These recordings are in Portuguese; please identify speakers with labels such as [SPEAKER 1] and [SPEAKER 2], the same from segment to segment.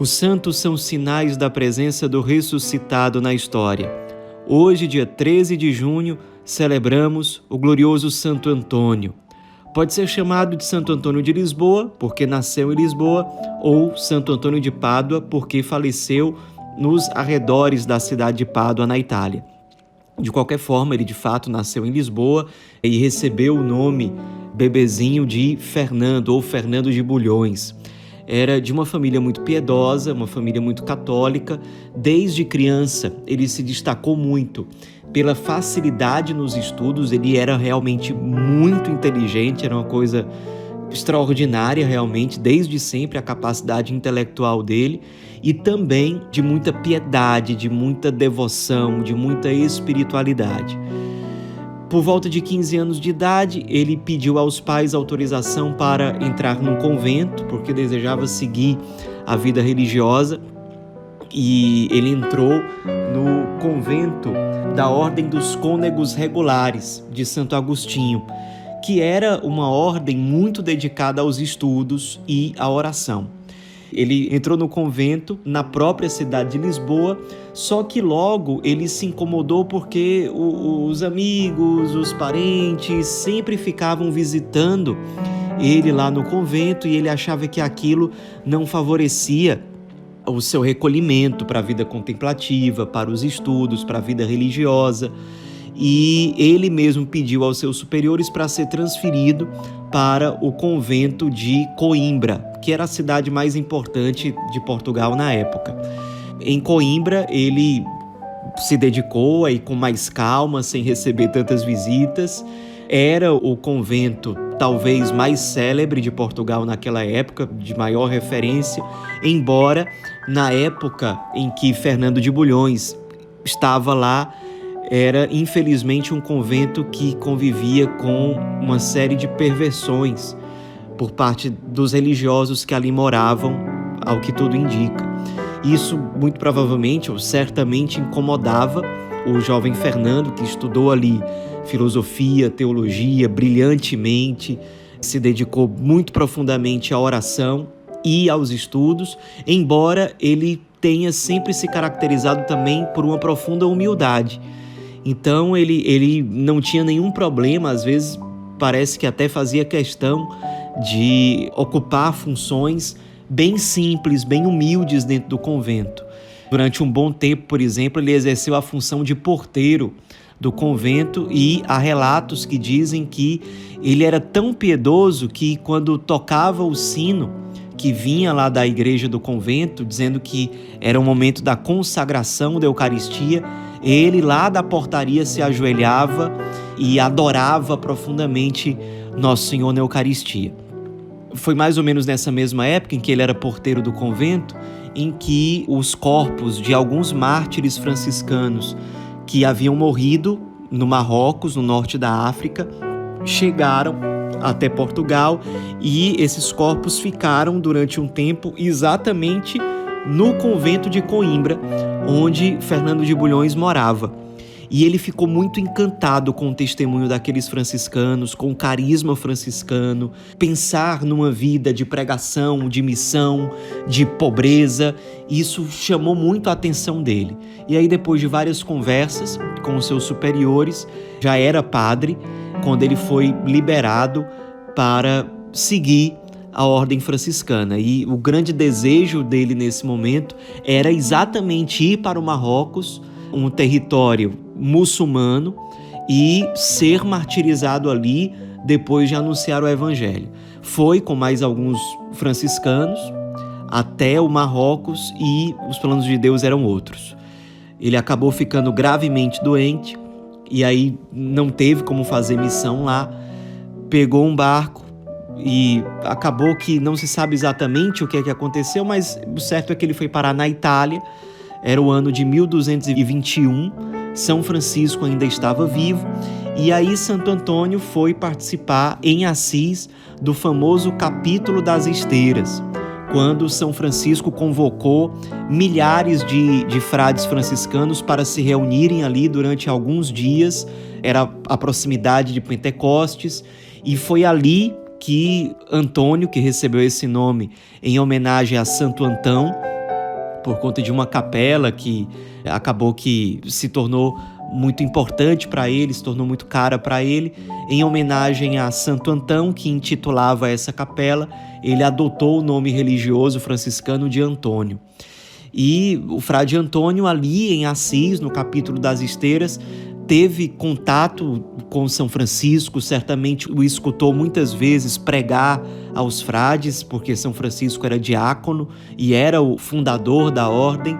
[SPEAKER 1] Os santos são sinais da presença do ressuscitado na história. Hoje, dia 13 de junho, celebramos o glorioso Santo Antônio. Pode ser chamado de Santo Antônio de Lisboa, porque nasceu em Lisboa, ou Santo Antônio de Pádua, porque faleceu nos arredores da cidade de Pádua, na Itália. De qualquer forma, ele de fato nasceu em Lisboa e recebeu o nome bebezinho de Fernando ou Fernando de Bulhões. Era de uma família muito piedosa, uma família muito católica. Desde criança, ele se destacou muito pela facilidade nos estudos, ele era realmente muito inteligente, era uma coisa extraordinária realmente, desde sempre a capacidade intelectual dele e também de muita piedade, de muita devoção, de muita espiritualidade. Por volta de 15 anos de idade, ele pediu aos pais autorização para entrar num convento, porque desejava seguir a vida religiosa, e ele entrou no convento da Ordem dos Cônegos Regulares de Santo Agostinho, que era uma ordem muito dedicada aos estudos e à oração. Ele entrou no convento na própria cidade de Lisboa, só que logo ele se incomodou porque os amigos, os parentes sempre ficavam visitando ele lá no convento e ele achava que aquilo não favorecia o seu recolhimento para a vida contemplativa, para os estudos, para a vida religiosa. E ele mesmo pediu aos seus superiores para ser transferido para o convento de Coimbra, que era a cidade mais importante de Portugal na época. Em Coimbra, ele se dedicou aí com mais calma, sem receber tantas visitas. Era o convento talvez mais célebre de Portugal naquela época, de maior referência, embora na época em que Fernando de Bulhões estava lá, era infelizmente um convento que convivia com uma série de perversões por parte dos religiosos que ali moravam, ao que tudo indica. Isso muito provavelmente ou certamente incomodava o jovem Fernando, que estudou ali filosofia, teologia brilhantemente, se dedicou muito profundamente à oração e aos estudos, embora ele tenha sempre se caracterizado também por uma profunda humildade. Então ele, ele não tinha nenhum problema, às vezes parece que até fazia questão de ocupar funções bem simples, bem humildes dentro do convento. Durante um bom tempo, por exemplo, ele exerceu a função de porteiro do convento e há relatos que dizem que ele era tão piedoso que quando tocava o sino que vinha lá da igreja do convento, dizendo que era o momento da consagração da Eucaristia, ele lá da portaria se ajoelhava e adorava profundamente Nosso Senhor na Eucaristia. Foi mais ou menos nessa mesma época em que ele era porteiro do convento, em que os corpos de alguns mártires franciscanos que haviam morrido no Marrocos, no norte da África, chegaram até Portugal e esses corpos ficaram durante um tempo exatamente no convento de Coimbra, onde Fernando de Bulhões morava. E ele ficou muito encantado com o testemunho daqueles franciscanos, com o carisma franciscano, pensar numa vida de pregação, de missão, de pobreza, isso chamou muito a atenção dele. E aí, depois de várias conversas com os seus superiores, já era padre, quando ele foi liberado para seguir a ordem franciscana. E o grande desejo dele nesse momento era exatamente ir para o Marrocos, um território muçulmano, e ser martirizado ali depois de anunciar o evangelho. Foi com mais alguns franciscanos até o Marrocos e os planos de Deus eram outros. Ele acabou ficando gravemente doente e aí não teve como fazer missão lá. Pegou um barco e acabou que não se sabe exatamente o que é que aconteceu, mas o certo é que ele foi parar na Itália. Era o ano de 1221. São Francisco ainda estava vivo e aí Santo Antônio foi participar em Assis do famoso capítulo das esteiras quando São Francisco convocou milhares de, de frades franciscanos para se reunirem ali durante alguns dias, era a proximidade de Pentecostes, e foi ali que Antônio, que recebeu esse nome em homenagem a Santo Antão, por conta de uma capela que acabou que se tornou muito importante para ele, se tornou muito cara para ele. Em homenagem a Santo Antão, que intitulava essa capela, ele adotou o nome religioso franciscano de Antônio. E o frade Antônio, ali em Assis, no capítulo das esteiras, teve contato com São Francisco, certamente o escutou muitas vezes pregar aos frades, porque São Francisco era diácono e era o fundador da ordem.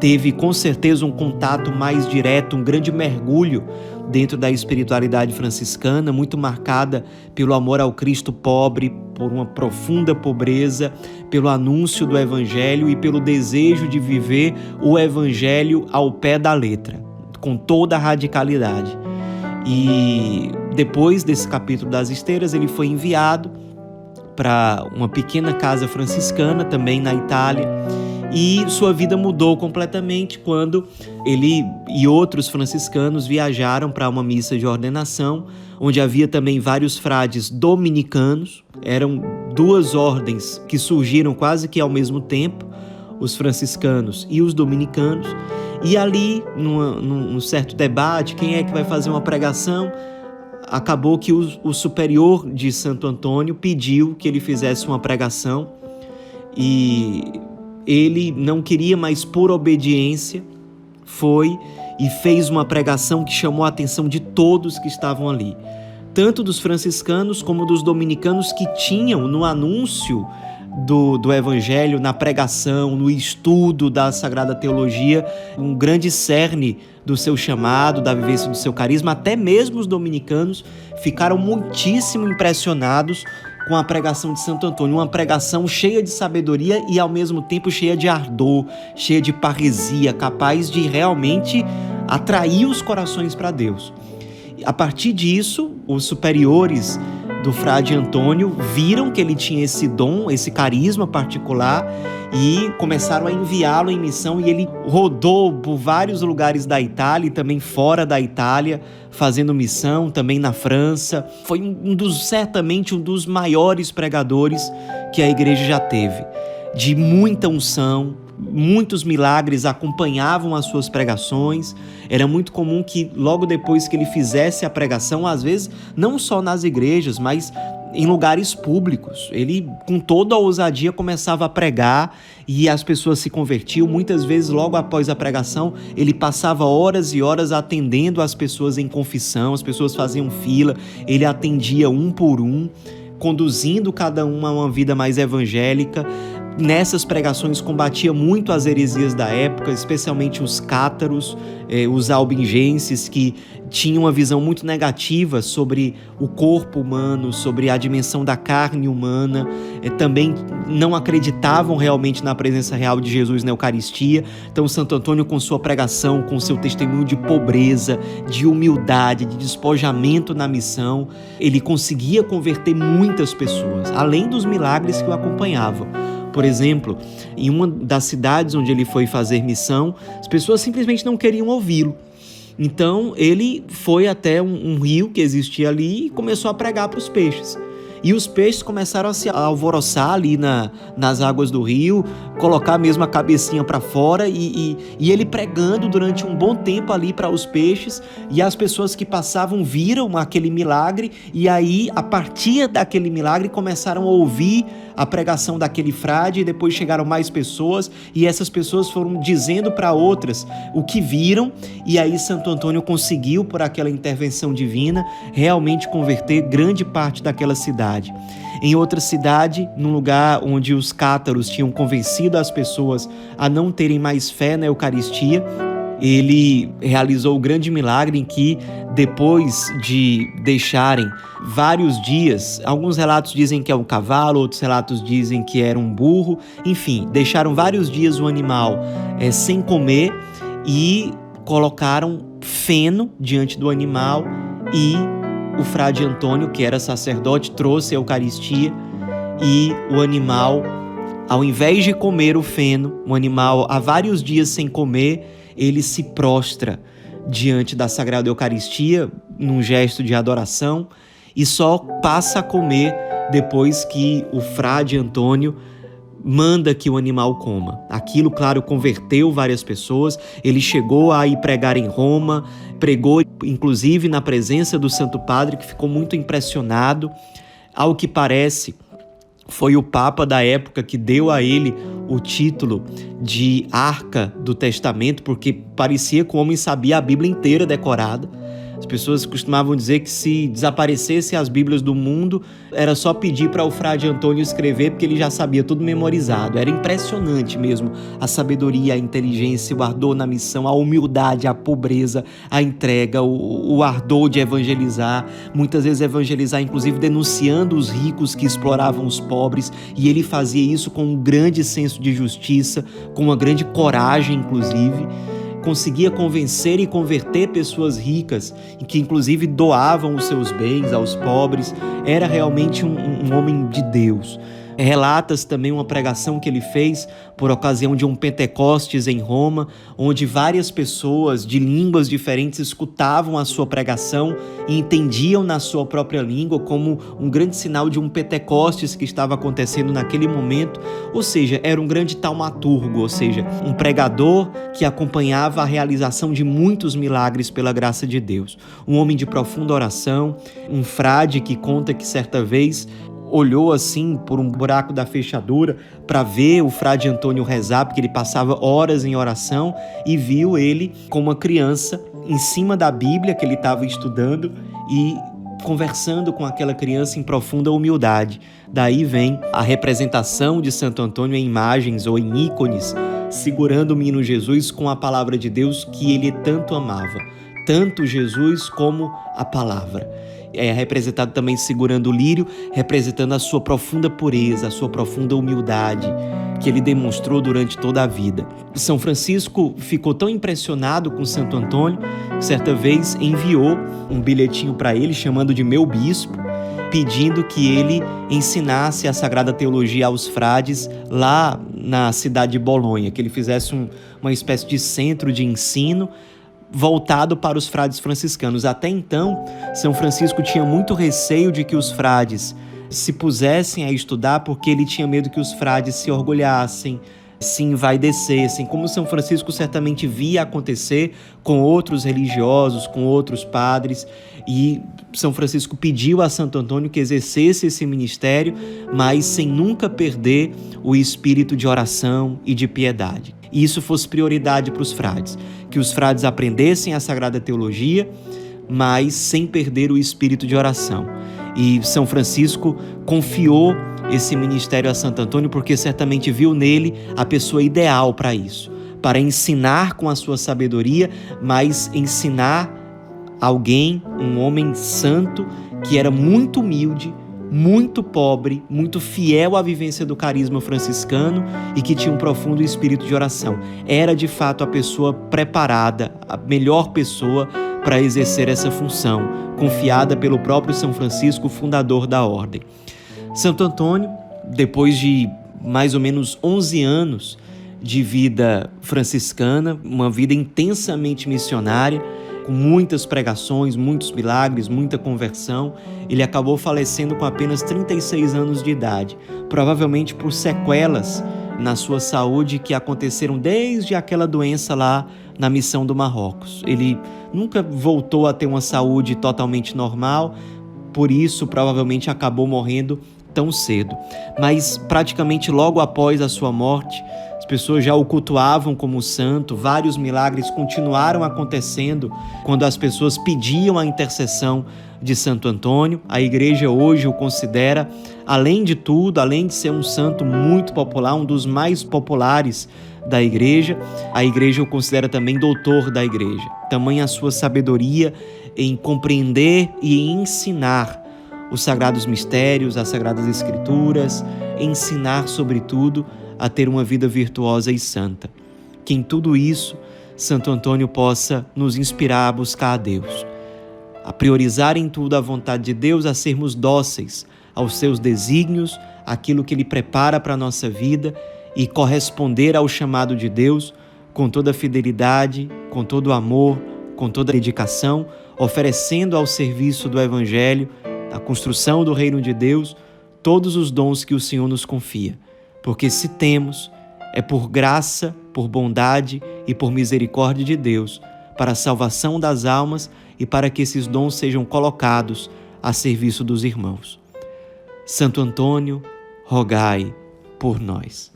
[SPEAKER 1] Teve com certeza um contato mais direto, um grande mergulho dentro da espiritualidade franciscana, muito marcada pelo amor ao Cristo pobre, por uma profunda pobreza, pelo anúncio do Evangelho e pelo desejo de viver o Evangelho ao pé da letra, com toda a radicalidade. E depois desse capítulo das esteiras, ele foi enviado para uma pequena casa franciscana, também na Itália e sua vida mudou completamente quando ele e outros franciscanos viajaram para uma missa de ordenação, onde havia também vários frades dominicanos. Eram duas ordens que surgiram quase que ao mesmo tempo, os franciscanos e os dominicanos. E ali, numa, num certo debate, quem é que vai fazer uma pregação? Acabou que o, o superior de Santo Antônio pediu que ele fizesse uma pregação e ele não queria mais por obediência, foi e fez uma pregação que chamou a atenção de todos que estavam ali, tanto dos franciscanos como dos dominicanos que tinham no anúncio do, do Evangelho, na pregação, no estudo da Sagrada Teologia, um grande cerne do seu chamado, da vivência do seu carisma. Até mesmo os dominicanos ficaram muitíssimo impressionados com a pregação de Santo Antônio, uma pregação cheia de sabedoria e ao mesmo tempo cheia de ardor, cheia de parresia, capaz de realmente atrair os corações para Deus. A partir disso, os superiores do frade Antônio viram que ele tinha esse dom, esse carisma particular e começaram a enviá-lo em missão e ele rodou por vários lugares da Itália e também fora da Itália, fazendo missão também na França. Foi um dos certamente um dos maiores pregadores que a igreja já teve, de muita unção, muitos milagres acompanhavam as suas pregações. Era muito comum que logo depois que ele fizesse a pregação, às vezes não só nas igrejas, mas em lugares públicos. Ele, com toda a ousadia, começava a pregar e as pessoas se convertiam. Muitas vezes, logo após a pregação, ele passava horas e horas atendendo as pessoas em confissão, as pessoas faziam fila, ele atendia um por um, conduzindo cada uma a uma vida mais evangélica nessas pregações combatia muito as heresias da época, especialmente os cátaros, eh, os albingenses, que tinham uma visão muito negativa sobre o corpo humano, sobre a dimensão da carne humana, eh, também não acreditavam realmente na presença real de Jesus na Eucaristia. Então, Santo Antônio, com sua pregação, com seu testemunho de pobreza, de humildade, de despojamento na missão, ele conseguia converter muitas pessoas, além dos milagres que o acompanhavam. Por exemplo, em uma das cidades onde ele foi fazer missão, as pessoas simplesmente não queriam ouvi-lo. Então ele foi até um, um, rio que existia ali e começou a pregar para os peixes. E os peixes começaram a se alvoroçar ali na, nas águas do rio, colocar mesmo a cabecinha para fora e, e, e, ele pregando durante um bom tempo ali para os peixes. E as pessoas que passavam viram aquele milagre e aí, a partir daquele milagre, começaram a ouvir a pregação daquele frade. E depois chegaram mais pessoas e essas pessoas foram dizendo para outras o que viram. E aí, Santo Antônio conseguiu, por aquela intervenção divina, realmente converter grande parte daquela cidade cidade. Em outra cidade, num lugar onde os cátaros tinham convencido as pessoas a não terem mais fé na Eucaristia, ele realizou o grande milagre em que, depois de deixarem vários dias, alguns relatos dizem que é um cavalo, outros relatos dizem que era um burro, enfim, deixaram vários dias o animal é, sem comer e colocaram feno diante do animal e o frade Antônio, que era sacerdote, trouxe a Eucaristia e o animal, ao invés de comer o feno, o animal há vários dias sem comer, ele se prostra diante da Sagrada Eucaristia num gesto de adoração e só passa a comer depois que o frade Antônio manda que o animal coma. Aquilo, claro, converteu várias pessoas. Ele chegou a ir pregar em Roma, pregou inclusive na presença do Santo Padre, que ficou muito impressionado. Ao que parece, foi o Papa da época que deu a ele o título de Arca do Testamento, porque parecia que o homem sabia a Bíblia inteira decorada. As pessoas costumavam dizer que se desaparecesse as Bíblias do mundo, era só pedir para o frade Antônio escrever, porque ele já sabia tudo memorizado. Era impressionante mesmo a sabedoria, a inteligência, o ardor na missão, a humildade, a pobreza, a entrega, o, o ardor de evangelizar. Muitas vezes evangelizar, inclusive denunciando os ricos que exploravam os pobres, e ele fazia isso com um grande senso de justiça, com uma grande coragem, inclusive conseguia convencer e converter pessoas ricas, e que inclusive doavam os seus bens aos pobres, era realmente um, um homem de Deus. Relatas também uma pregação que ele fez por ocasião de um Pentecostes em Roma, onde várias pessoas de línguas diferentes escutavam a sua pregação e entendiam na sua própria língua como um grande sinal de um Pentecostes que estava acontecendo naquele momento, ou seja, era um grande taumaturgo, ou seja, um pregador que acompanhava a realização de muitos milagres pela graça de Deus. Um homem de profunda oração, um frade que conta que certa vez olhou assim por um buraco da fechadura para ver o frade Antônio rezar, porque ele passava horas em oração e viu ele com uma criança em cima da Bíblia que ele estava estudando e conversando com aquela criança em profunda humildade. Daí vem a representação de Santo Antônio em imagens ou em ícones, segurando o menino Jesus com a palavra de Deus que ele tanto amava, tanto Jesus como a palavra é representado também segurando o lírio, representando a sua profunda pureza, a sua profunda humildade que ele demonstrou durante toda a vida. São Francisco ficou tão impressionado com Santo Antônio certa vez enviou um bilhetinho para ele chamando de meu bispo, pedindo que ele ensinasse a sagrada teologia aos frades lá na cidade de Bolonha, que ele fizesse um, uma espécie de centro de ensino voltado para os frades franciscanos. Até então, São Francisco tinha muito receio de que os frades se pusessem a estudar porque ele tinha medo que os frades se orgulhassem, se envaidecessem, como São Francisco certamente via acontecer com outros religiosos, com outros padres, e São Francisco pediu a Santo Antônio que exercesse esse ministério, mas sem nunca perder o espírito de oração e de piedade. E isso fosse prioridade para os frades que os frades aprendessem a sagrada teologia, mas sem perder o espírito de oração. E São Francisco confiou esse ministério a Santo Antônio porque certamente viu nele a pessoa ideal para isso, para ensinar com a sua sabedoria, mas ensinar alguém, um homem santo que era muito humilde, muito pobre, muito fiel à vivência do carisma franciscano e que tinha um profundo espírito de oração. Era de fato a pessoa preparada, a melhor pessoa para exercer essa função, confiada pelo próprio São Francisco, fundador da ordem. Santo Antônio, depois de mais ou menos 11 anos de vida franciscana, uma vida intensamente missionária, com muitas pregações, muitos milagres, muita conversão, ele acabou falecendo com apenas 36 anos de idade, provavelmente por sequelas na sua saúde que aconteceram desde aquela doença lá na missão do Marrocos. Ele nunca voltou a ter uma saúde totalmente normal, por isso provavelmente acabou morrendo tão cedo. Mas praticamente logo após a sua morte, pessoas já o cultuavam como santo, vários milagres continuaram acontecendo quando as pessoas pediam a intercessão de Santo Antônio. A igreja hoje o considera, além de tudo, além de ser um santo muito popular, um dos mais populares da igreja, a igreja o considera também doutor da igreja. Tamanha a sua sabedoria em compreender e ensinar os sagrados mistérios, as sagradas escrituras, ensinar sobretudo a ter uma vida virtuosa e santa. Que em tudo isso, Santo Antônio possa nos inspirar a buscar a Deus, a priorizar em tudo a vontade de Deus, a sermos dóceis aos seus desígnios, aquilo que Ele prepara para a nossa vida e corresponder ao chamado de Deus com toda fidelidade, com todo amor, com toda dedicação, oferecendo ao serviço do Evangelho, da construção do reino de Deus, todos os dons que o Senhor nos confia porque se temos, é por graça, por bondade e por misericórdia de Deus, para a salvação das almas e para que esses dons sejam colocados a serviço dos irmãos. Santo Antônio, rogai por nós.